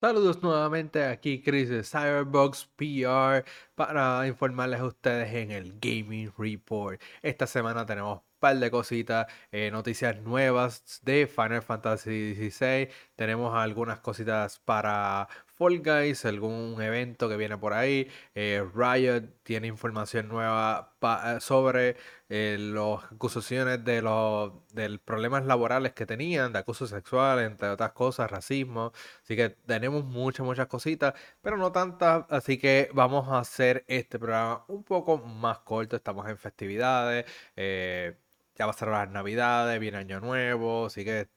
Saludos nuevamente aquí Chris de Cyberbox PR para informarles a ustedes en el Gaming Report. Esta semana tenemos un par de cositas, eh, noticias nuevas de Final Fantasy XVI. Tenemos algunas cositas para Fall Guys, algún evento que viene por ahí. Eh, Riot tiene información nueva eh, sobre eh, las acusaciones de los problemas laborales que tenían, de acoso sexual, entre otras cosas, racismo. Así que tenemos muchas, muchas cositas, pero no tantas. Así que vamos a hacer este programa un poco más corto. Estamos en festividades. ya va a ser las navidades, viene año nuevo, así que eh,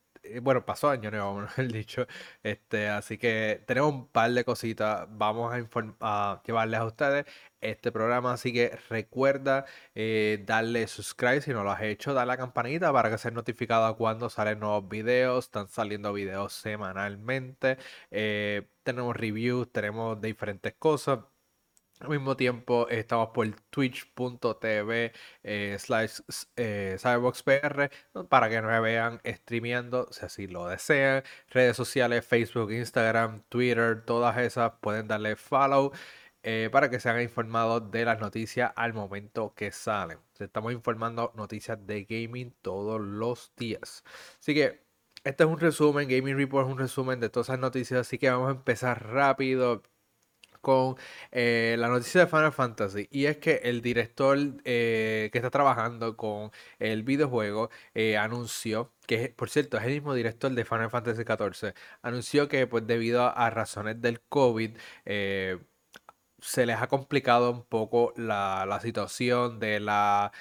bueno, pasó año nuevo, mejor dicho. Este, así que tenemos un par de cositas. Vamos a, a llevarles a ustedes este programa. Así que recuerda eh, darle subscribe si no lo has hecho. Dale la campanita para que seas notificado cuando salen nuevos videos. Están saliendo videos semanalmente. Eh, tenemos reviews, tenemos diferentes cosas. Al mismo tiempo estamos por twitch.tv eh, slash eh, cyberboxpr para que nos vean streameando si así lo desean. Redes sociales, Facebook, Instagram, Twitter, todas esas pueden darle follow eh, para que sean informados de las noticias al momento que salen. Estamos informando noticias de gaming todos los días. Así que este es un resumen, Gaming Report es un resumen de todas esas noticias, así que vamos a empezar rápido con eh, la noticia de Final Fantasy y es que el director eh, que está trabajando con el videojuego eh, anunció que por cierto es el mismo director de Final Fantasy XIV anunció que pues debido a, razones del COVID se les ha complicado un poco la, la situación de la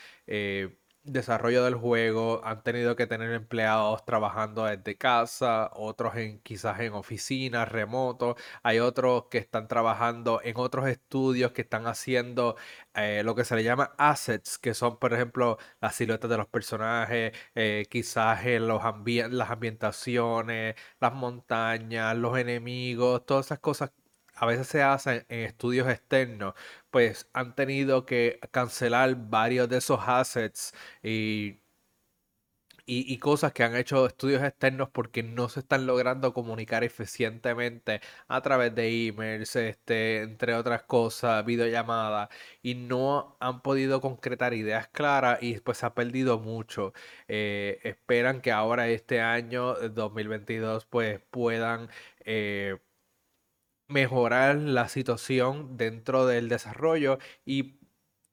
desarrollo del juego, han tenido que tener empleados trabajando desde casa, otros en quizás en oficinas, remotos, hay otros que están trabajando en otros estudios que están haciendo eh, lo que se le llama assets, que son por ejemplo las siluetas de los personajes, eh, quizás en los las ambientaciones, las montañas, los enemigos, todas esas cosas a veces se hacen en estudios externos, pues han tenido que cancelar varios de esos assets y, y, cosas que han hecho estudios externos porque no se están logrando comunicar eficientemente a través de emails, este, entre otras cosas, videollamadas, y no han podido concretar ideas claras y pues se ha perdido mucho. Eh, esperan que ahora este año 2022 pues puedan... Eh, mejorar la situación dentro del desarrollo y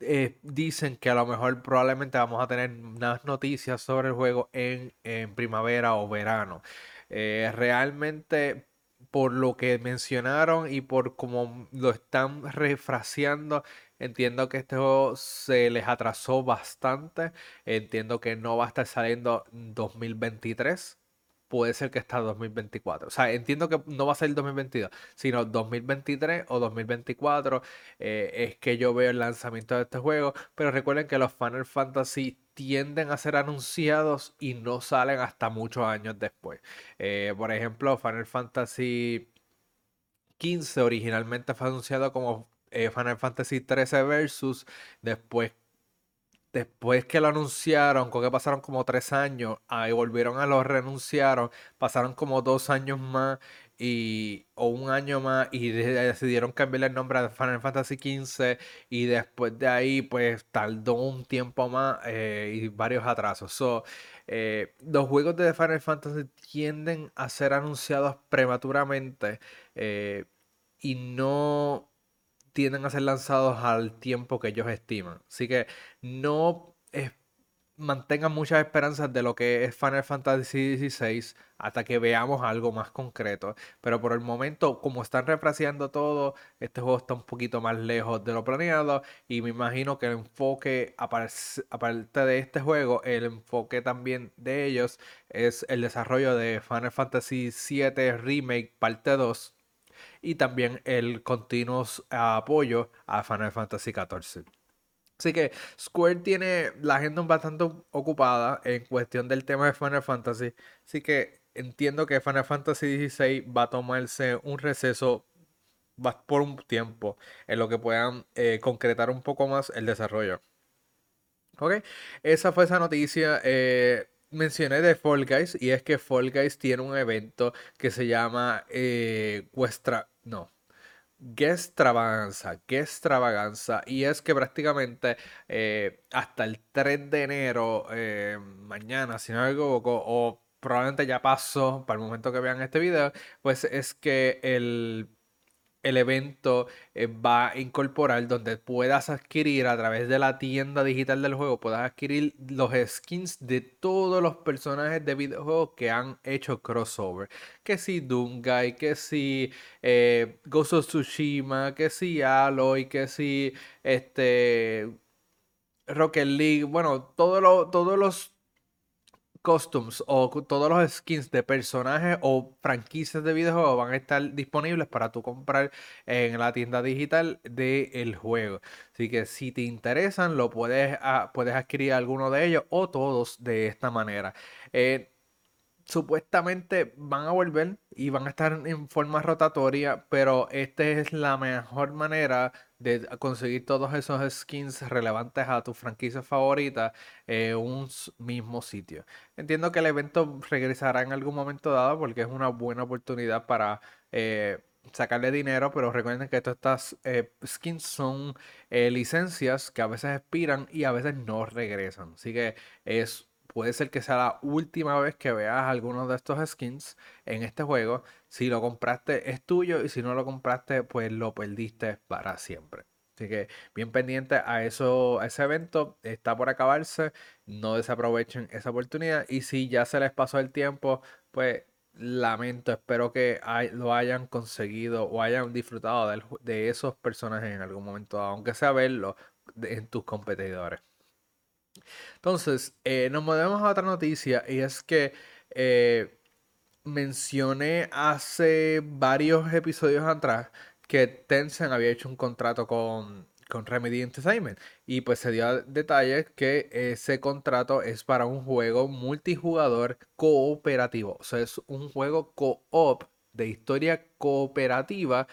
eh, dicen que a lo mejor probablemente vamos a tener más noticias sobre el juego en, primavera o verano. Eh, realmente por lo que mencionaron y por cómo lo están refraseando, entiendo que este juego se les atrasó bastante. Entiendo que no va a estar saliendo en 2023 puede ser que está 2024. O sea, entiendo que no va a ser el 2022, sino 2023 o 2024 eh, es que yo veo el lanzamiento de este juego. Pero recuerden que los Final Fantasy tienden a ser anunciados y no salen hasta muchos años después. Eh, por ejemplo, Final Fantasy 15 originalmente fue anunciado como eh, Final Fantasy 13 Versus, después después que lo anunciaron, con que pasaron como tres años, ahí volvieron a lo renunciaron, pasaron como dos años más y, o un año más y decidieron cambiarle el nombre a Final Fantasy XV y después de ahí pues tardó un tiempo más eh, y varios atrasos. So, eh, los juegos de Final Fantasy tienden a ser anunciados prematuramente eh, y no tienden a ser lanzados al tiempo que ellos estiman. Así que no mantengan muchas esperanzas de lo que es Final Fantasy XVI hasta que veamos algo más concreto. Pero por el momento, como están refraseando todo, este juego está un poquito más lejos de lo planeado. Y me imagino que el enfoque, aparte de este juego, el enfoque también de ellos es el desarrollo de Final Fantasy VII Remake Parte 2 y también el continuo apoyo a Final Fantasy XIV. Así que Square tiene la agenda bastante ocupada en cuestión del tema de Final Fantasy. Así que entiendo que Final Fantasy XVI va a tomarse un receso por un tiempo en lo que puedan eh, concretar un poco más el desarrollo. Ok, esa fue esa noticia. Eh, mencioné de Fall Guys y es que Fall Guys tiene un evento que se llama eh, No. Extravaganza, qué extravaganza. Y es que prácticamente eh, hasta el 3 de enero, eh, mañana, si no me equivoco, o probablemente ya pasó para el momento que vean este video, pues es que el el evento eh, va a incorporar donde puedas adquirir a través de la tienda digital del juego, puedas adquirir los skins de todos los personajes de videojuegos que han hecho crossover. Que si Dungai, que si eh, Ghost of Tsushima, que si Aloy, que si este Rocket League, bueno, todos todos los costumes o todos los skins de personajes o franquicias de videojuegos van a estar disponibles para tú comprar en la tienda digital del juego. Así que si te interesan, lo puedes, ah, puedes adquirir alguno de ellos o todos de esta manera. Eh, supuestamente van a volver y van a estar en forma rotatoria, pero esta es la mejor manera de conseguir todos esos skins relevantes a tu franquicia favorita en un mismo sitio. Entiendo que el evento regresará en algún momento dado porque es una buena oportunidad para eh, sacarle dinero, pero recuerden que todas estas eh, skins son eh, licencias que a veces expiran y a veces no regresan. Así que es puede ser que sea la última vez que veas alguno de estos skins en este juego. Si lo compraste es tuyo y si no lo compraste pues lo perdiste para siempre. Así que bien pendiente a eso, a ese evento, está por acabarse, no desaprovechen esa oportunidad y si ya se les pasó el tiempo, pues lamento, espero que lo hayan conseguido o hayan disfrutado de, esos personajes en algún momento, aunque sea verlo en tus competidores. Entonces, eh, nos movemos a otra noticia y es que eh, mencioné hace varios episodios atrás que Tencent había hecho un contrato con, con Remedy Entertainment y pues se dio detalle que ese contrato es para un juego multijugador cooperativo, o sea, es un juego co-op de historia cooperativa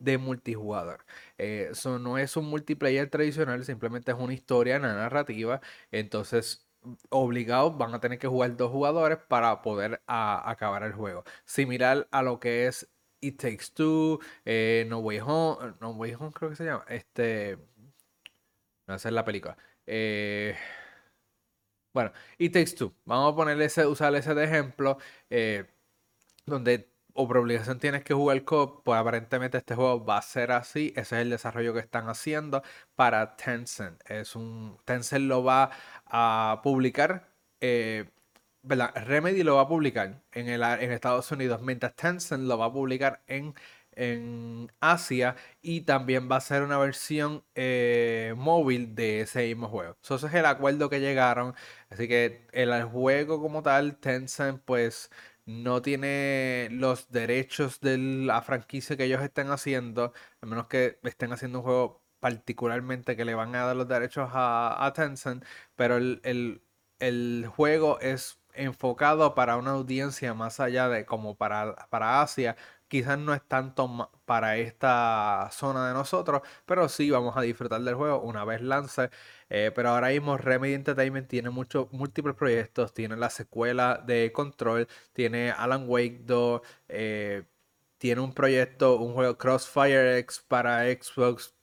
de multijugador. Eso eh, no es un multiplayer tradicional, simplemente es una historia, una narrativa. Entonces, obligados van a tener que jugar dos jugadores para poder acabar el juego. Similar a lo que es It Takes Two, eh, No Way Home, Way Home creo que se llama. Este. No sé la película. Eh, bueno, It Takes Two. Vamos a ponerle ese, usar ese de ejemplo. donde o por obligación tienes que jugar co pues aparentemente este juego va a ser así. Ese es el desarrollo que están haciendo para Tencent. Es un, Tencent lo va a publicar, eh, Remedy lo va a publicar en, el, en Estados Unidos, mientras Tencent lo va a publicar en, en Asia y también va a ser una versión eh, móvil de ese mismo juego. ese es el acuerdo que llegaron. Así que el juego como tal, Tencent pues no tiene los derechos de la franquicia que ellos estén haciendo, a menos que estén haciendo un juego particularmente que le van a dar los derechos a, Tencent, pero el, el, juego es enfocado para una audiencia más allá de como para, para Asia, quizás no es tanto para esta zona de nosotros, pero sí vamos a disfrutar del juego una vez lance. Eh, pero ahora mismo Remedy Entertainment tiene muchos múltiples proyectos, tiene la secuela de Control, tiene Alan Wake 2, eh, tiene un proyecto, un juego Crossfire X para Xbox,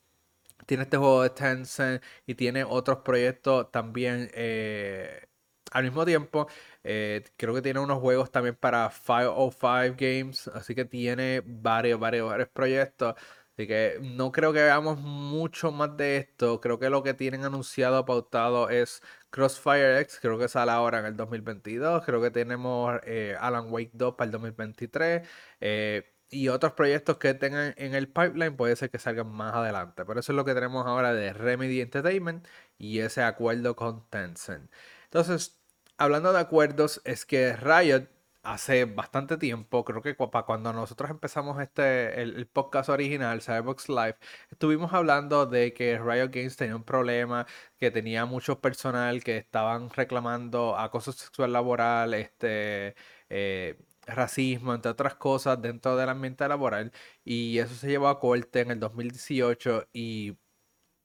tiene este juego de Tencent y tiene otros proyectos también eh, al mismo tiempo. Eh, creo que tiene unos juegos también para 505 Games, así que tiene varios, varios, varios proyectos. Así que no creo que veamos mucho más de esto. Creo que lo que tienen anunciado, pautado es Crossfire X, creo que sale ahora en el 2022. Creo que tenemos eh, Alan Wake 2 para el 2023. Eh, y otros proyectos que tengan en el pipeline puede ser que salgan más adelante. Pero eso es lo que tenemos ahora de Remedy Entertainment y ese acuerdo con Tencent. Entonces, hablando de acuerdos, es que Riot hace bastante tiempo, creo que para cuando nosotros empezamos este, el, podcast original, Cyberbox Live, estuvimos hablando de que Riot Games tenía un problema, que tenía mucho personal que estaban reclamando acoso sexual laboral, este, eh, racismo, entre otras cosas, dentro del ambiente laboral, y eso se llevó a corte en el 2018 y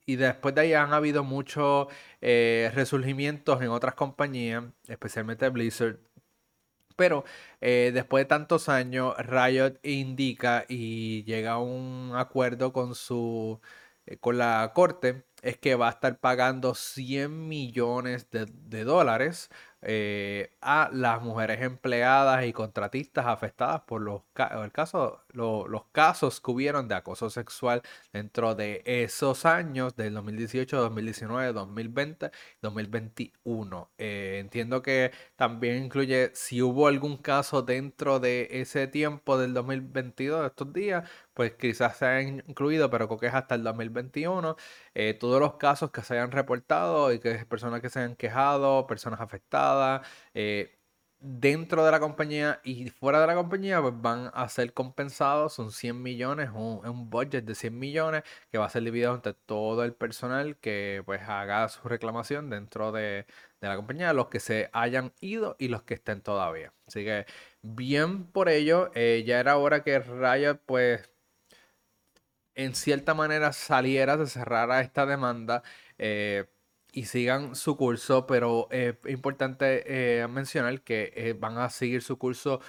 y después de ahí han habido muchos eh, resurgimientos en otras compañías, especialmente Blizzard. Pero eh, después de tantos años, Riot indica y llega a un acuerdo con su eh, con la corte es que va a estar pagando 100 millones de, de dólares eh, a las mujeres empleadas y contratistas afectadas por los, el los casos que hubieron de acoso sexual dentro de esos años del 2018, 2019, 2020, 2021. entiendo que también incluye si hubo algún caso dentro de ese tiempo del 2022, de estos días, pues quizás se hayan incluido, pero creo que es hasta el 2021. Eh, todos los casos que se hayan reportado y que personas que se hayan quejado, personas afectadas eh, dentro de la compañía y fuera de la compañía, pues van a ser compensados, son 100 millones, un, un budget de 100 millones que va a ser dividido entre todo el personal que pues haga su reclamación dentro de, la compañía, los que se hayan ido y los que estén todavía. Así que bien por ello, eh, ya era hora que Riot pues en cierta manera saliera, se cerrara esta demanda. Eh, y sigan su curso, pero es importante eh, mencionar que eh, van a seguir su curso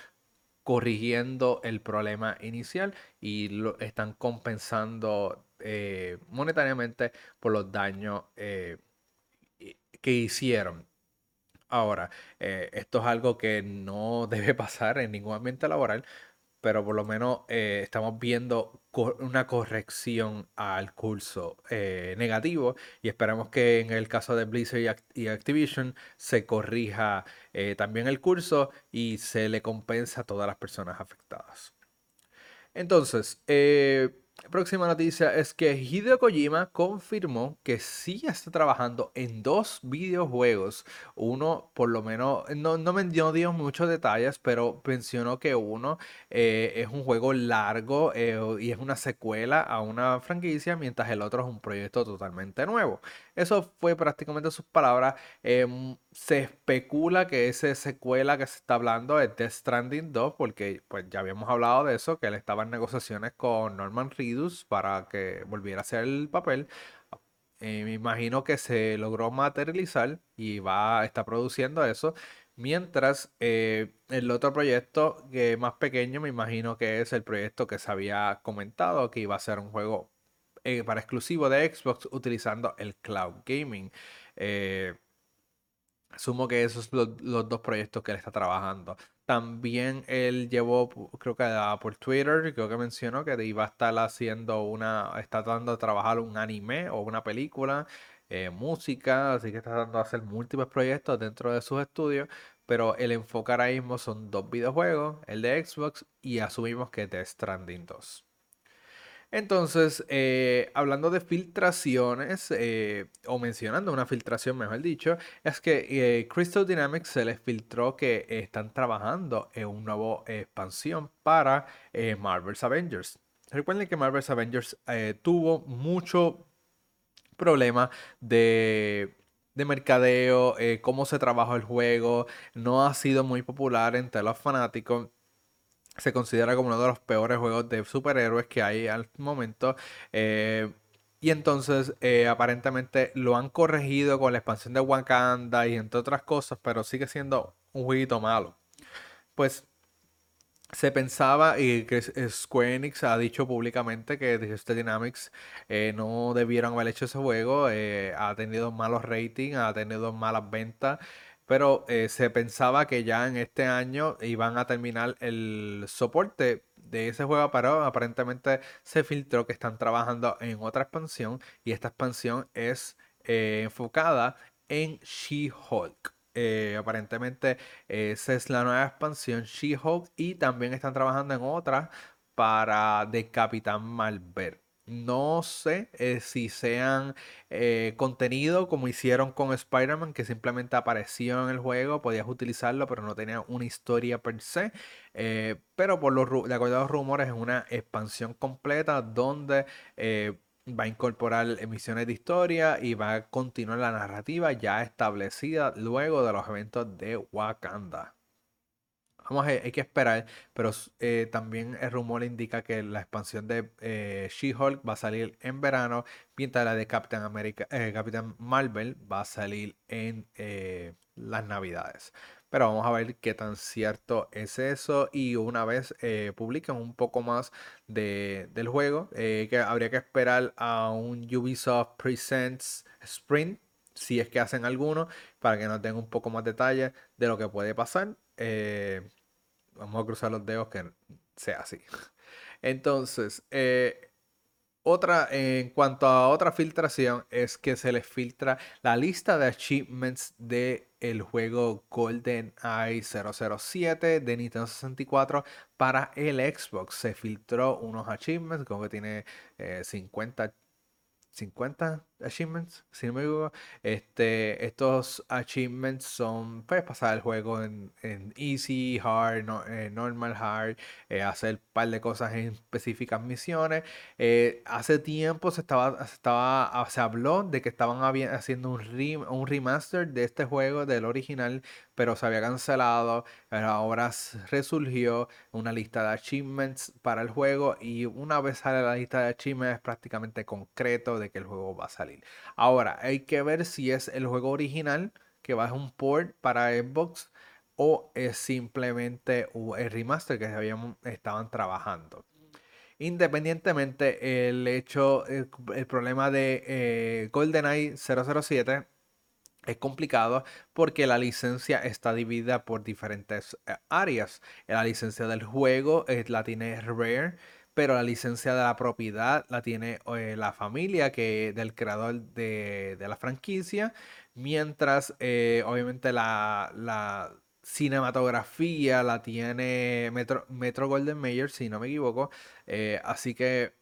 corrigiendo el problema inicial y lo están compensando eh, monetariamente por los daños que hicieron. Ahora, esto es algo que no debe pasar en ningún ambiente laboral, pero por lo menos eh, estamos viendo una corrección al curso eh, negativo y esperamos que en el caso de Blizzard y, Activision se corrija eh, también el curso y se le compensa a todas las personas afectadas. Entonces, próxima noticia es que Hideo Kojima confirmó que sí está trabajando en dos videojuegos. Uno, por lo menos, no, no me dio, muchos detalles, pero mencionó que uno eh, es un juego largo eh, y es una secuela a una franquicia, mientras el otro es un proyecto totalmente nuevo. Eso fue prácticamente sus palabras. Em, se especula que esa secuela que se está hablando es Death Stranding 2, porque pues ya habíamos hablado de eso, que él estaba en negociaciones con Norman Reedus para que volviera a hacer el papel. Eh, me imagino que se logró materializar y va a estar produciendo eso. Mientras eh, el otro proyecto que más pequeño, me imagino que es el proyecto que se había comentado, que iba a ser un juego eh, para exclusivo de Xbox utilizando el cloud gaming. Asumo que esos son los, dos proyectos que él está trabajando. También él llevó, creo que por Twitter, creo que mencionó que iba a estar haciendo una, está tratando de trabajar un anime o una película, eh, música, así que está tratando de hacer múltiples proyectos dentro de sus estudios, pero el enfoque ahora mismo son dos videojuegos, el de Xbox y asumimos que de Stranding 2. Entonces, eh, hablando de filtraciones, eh, o mencionando una filtración, mejor dicho, es que eh, Crystal Dynamics se les filtró que están trabajando en una nueva expansión para Marvel's Avengers. Recuerden que Marvel's Avengers tuvo mucho problema de de mercadeo, cómo se trabajó el juego, no ha sido muy popular entre los fanáticos se considera como uno de los peores juegos de superhéroes que hay al momento. Eh, y entonces eh, aparentemente lo han corregido con la expansión de Wakanda y entre otras cosas, pero sigue siendo un jueguito malo. Pues se pensaba y que Square Enix ha dicho públicamente que Digital Dynamics eh, no debieron haber hecho ese juego, ha tenido malos ratings, ha tenido malas ventas pero eh, se pensaba que ya en este año iban a terminar el soporte de ese juego, pero aparentemente se filtró que están trabajando en otra expansión y esta expansión es eh, enfocada en She-Hulk. Eh, aparentemente esa es la nueva expansión She-Hulk y también están trabajando en otra para de Capitán Marvel. No sé eh, si sean eh, contenido como hicieron con Spider-Man, que simplemente apareció en el juego, podías utilizarlo, pero no tenía una historia per se. Eh, pero por los, de acuerdo a los rumores, es una expansión completa donde va a incorporar emisiones de historia y va a continuar la narrativa ya establecida luego de los eventos de Wakanda. Vamos a, hay que esperar, pero eh, también el rumor indica que la expansión de eh, She-Hulk va a salir en verano, mientras la de Captain America, eh, Captain Marvel va a salir en las navidades. Pero vamos a ver qué tan cierto es eso. Y una vez publiquen un poco más del juego, que habría que esperar a un Ubisoft Presents Sprint si es que hacen alguno, para que nos den un poco más detalle de lo que puede pasar. Eh, vamos a cruzar los dedos que sea así. Entonces, eh, otra, en cuanto a otra filtración, es que se les filtra la lista de achievements del el juego Golden Eye 007 de Nintendo 64 para el Xbox. Se filtró unos achievements, como que tiene 50 eh, 50 achievements, si no me equivoco. Este, estos achievements son, puedes pasar el juego en, easy, hard, eh, normal, hard, eh, hacer un par de cosas en específicas misiones. Eh, hace tiempo se estaba, estaba, ah, se habló de que estaban haciendo un, un remaster de este juego, del original, pero se había cancelado. Ahora resurgió una lista de achievements para el juego y una vez sale la lista de achievements es prácticamente concreto de que el juego va a salir. Ahora, hay que ver si es el juego original que va a un port para Xbox o es simplemente el remaster que habían, estaban trabajando. Independientemente, el hecho, el, problema de eh, GoldenEye 007 es complicado porque la licencia está dividida por diferentes eh, áreas. La licencia del juego eh, la tiene Rare, pero la licencia de la propiedad la tiene eh, la familia que, del creador de, la franquicia, mientras obviamente la, cinematografía la tiene Metro, Metro Golden Mayer, si no me equivoco. así que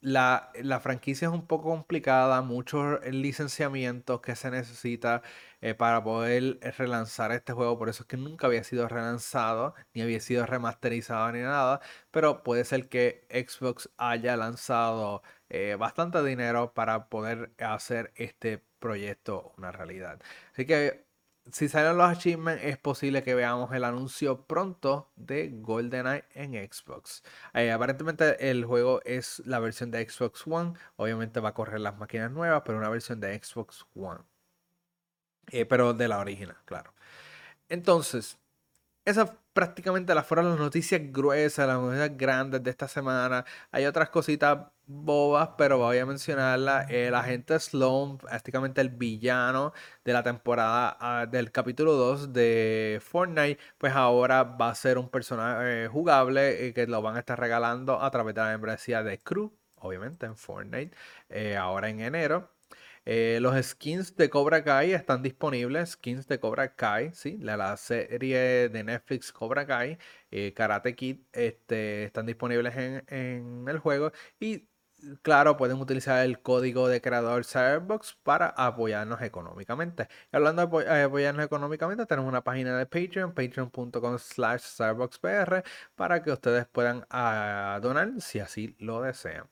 la, franquicia es un poco complicada, muchos licenciamientos que se necesita eh, para poder relanzar este juego. Por eso es que nunca había sido relanzado, ni había sido remasterizado ni nada. Pero puede ser que Xbox haya lanzado eh, bastante dinero para poder hacer este proyecto una realidad. Así que si salen los achievements, es posible que veamos el anuncio pronto de GoldenEye en Xbox. Eh, aparentemente el juego es la versión de Xbox One. Obviamente va a correr las máquinas nuevas, pero una versión de Xbox One. Eh, pero de la original, claro. Entonces, esas prácticamente las fueron las noticias gruesas, las noticias grandes de esta semana. Hay otras cositas bobas, pero voy a mencionarla. El agente Sloan, prácticamente el villano de la temporada ah, del capítulo 2 de Fortnite, pues ahora va a ser un personaje eh, jugable y que lo van a estar regalando a través de la membresía de Crew, obviamente en Fortnite, eh, ahora en enero. Eh, los skins de Cobra Kai están disponibles. Skins de Cobra Kai, ¿sí? La, la serie de Netflix Cobra Kai, Karate Kid, este, están disponibles en, en, el juego. Y claro, pueden utilizar el código de creador Cyberbox para apoyarnos económicamente. Hablando de eh, apoyarnos económicamente, tenemos una página de Patreon, patreon.com slash para que ustedes puedan ah, donar si así lo desean.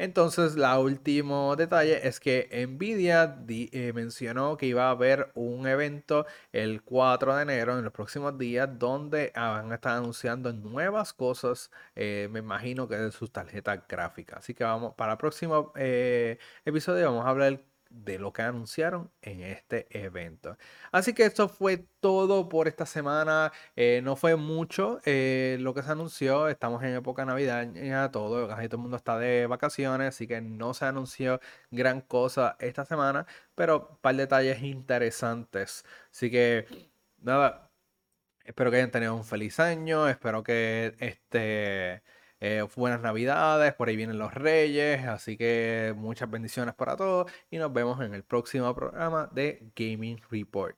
Entonces, la último detalle es que Nvidia eh, mencionó que iba a haber un evento el 4 de enero, en los próximos días, donde van a estar anunciando nuevas cosas, eh, me imagino que de sus tarjetas gráficas. Así que vamos, para el próximo eh, episodio vamos a hablar de lo que anunciaron en este evento. Así que esto fue todo por esta semana. Eh, no fue mucho eh, lo que se anunció. Estamos en época navideña, todo, casi todo el mundo está de vacaciones, así que no se anunció gran cosa esta semana, pero un par de detalles interesantes. Así que nada, espero que hayan tenido un feliz año, espero que este eh, buenas navidades, por ahí vienen los reyes, así que muchas bendiciones para todos y nos vemos en el próximo programa de Gaming Report.